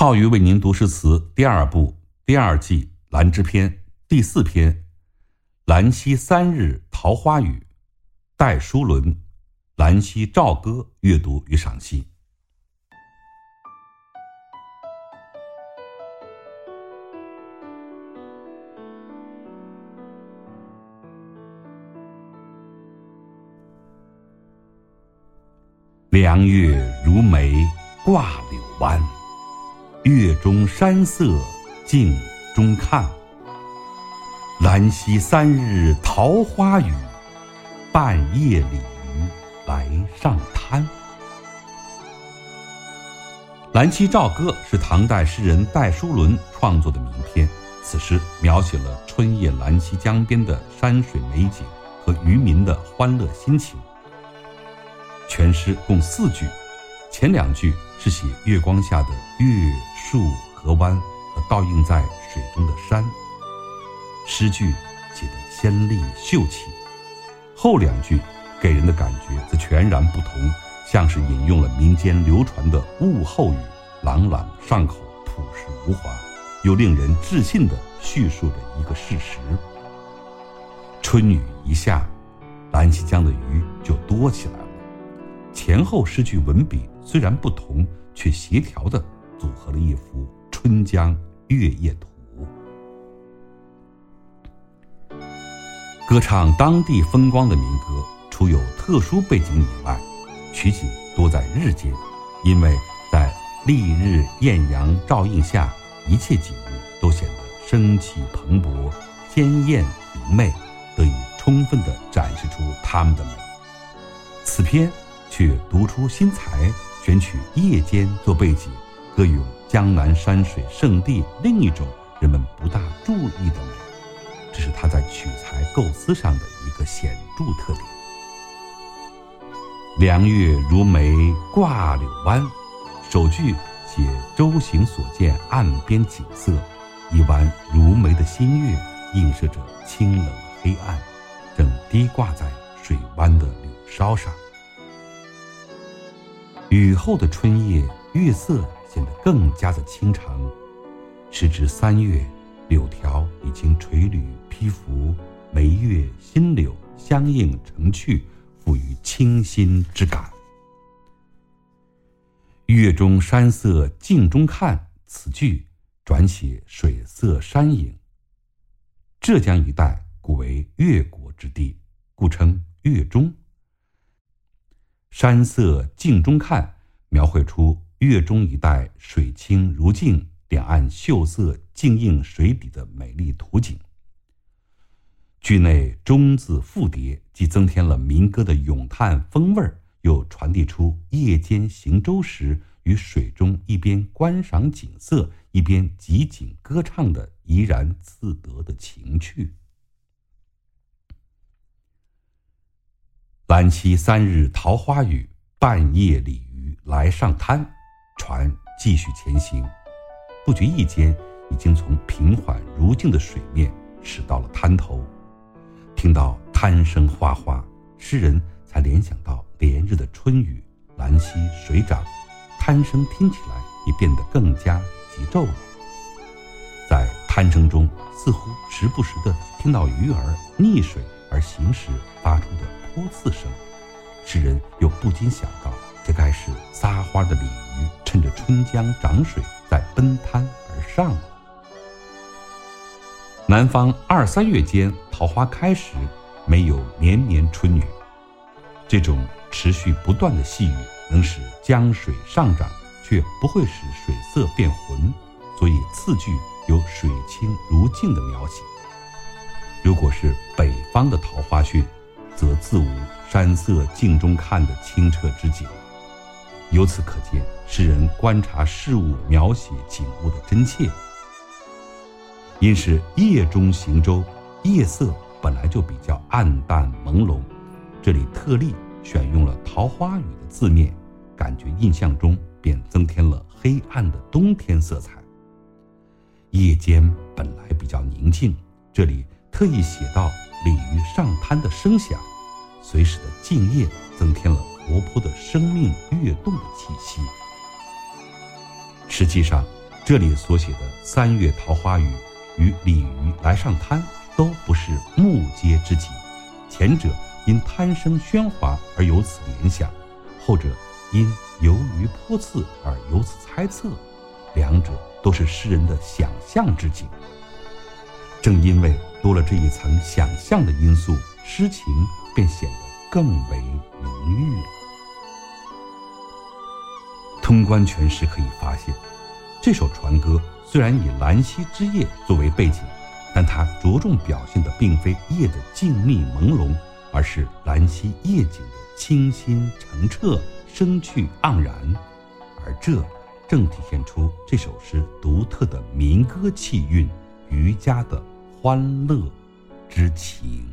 浩宇为您读诗词第二部第二季《兰之篇》第四篇《兰溪三日桃花雨》，戴叔伦《兰溪棹歌》阅读与赏析。凉月如眉挂柳湾。月中山色镜中看，兰溪三日桃花雨，半夜鲤鱼来上滩。《兰溪棹歌》是唐代诗人戴叔伦创作的名篇。此诗描写了春夜兰溪江边的山水美景和渔民的欢乐心情。全诗共四句。前两句是写月光下的月、树、河湾和倒映在水中的山，诗句写得鲜丽秀气；后两句给人的感觉则全然不同，像是引用了民间流传的物候语，朗朗上口，朴实无华，又令人置信地叙述着一个事实：春雨一下，蓝溪江的鱼就多起来了。前后诗句文笔虽然不同，却协调地组合了一幅春江月夜图。歌唱当地风光的民歌，除有特殊背景以外，取景多在日间，因为在丽日艳阳照映下，一切景物都显得生气蓬勃、鲜艳明媚，得以充分地展示出它们的美。此篇。却独出心裁，选取夜间做背景，歌咏江南山水胜地另一种人们不大注意的美，这是他在取材构思上的一个显著特点。凉月如眉挂柳湾，首句写舟行所见岸边景色，一弯如眉的新月映射着清冷黑暗，正低挂在水湾的柳梢上。雨后的春夜，月色显得更加的清长。时值三月，柳条已经垂缕披拂，梅月新柳相映成趣，赋予清新之感。月中山色镜中看，此句转写水色山影。浙江一带古为越国之地，故称越中。山色镜中看，描绘出月中一带水清如镜，两岸秀色镜映水底的美丽图景。句内“中”字复叠，既增添了民歌的咏叹风味儿，又传递出夜间行舟时于水中一边观赏景色，一边集景歌唱的怡然自得的情趣。兰溪三日桃花雨，半夜鲤鱼来上滩。船继续前行，不觉意间，已经从平缓如镜的水面驶到了滩头。听到滩声哗哗，诗人才联想到连日的春雨，兰溪水涨，滩声听起来也变得更加急骤了。在滩声中，似乎时不时地听到鱼儿逆水而行时发出的。多次声，使人又不禁想到，这该是撒花的鲤鱼趁着春江涨水在奔滩而上了。南方二三月间桃花开时，没有绵绵春雨，这种持续不断的细雨能使江水上涨，却不会使水色变浑，所以次句有水清如镜的描写。如果是北方的桃花汛。则自无山色镜中看的清澈之景。由此可见，诗人观察事物、描写景物的真切。因是夜中行舟，夜色本来就比较暗淡朦胧，这里特例选用了桃花雨的字面，感觉印象中便增添了黑暗的冬天色彩。夜间本来比较宁静，这里特意写到。鲤鱼上滩的声响，随使得静夜增添了活泼的生命跃动的气息。实际上，这里所写的“三月桃花雨”与“鲤鱼来上滩”都不是目接之景，前者因滩声喧哗而由此联想，后者因游鱼泼刺而由此猜测，两者都是诗人的想象之景。正因为多了这一层想象的因素，诗情便显得更为浓郁了。通关全诗可以发现。这首船歌虽然以兰溪之夜作为背景，但它着重表现的并非夜的静谧朦胧，而是兰溪夜景的清新澄澈、生趣盎然，而这正体现出这首诗独特的民歌气韵、渔家的欢乐之情。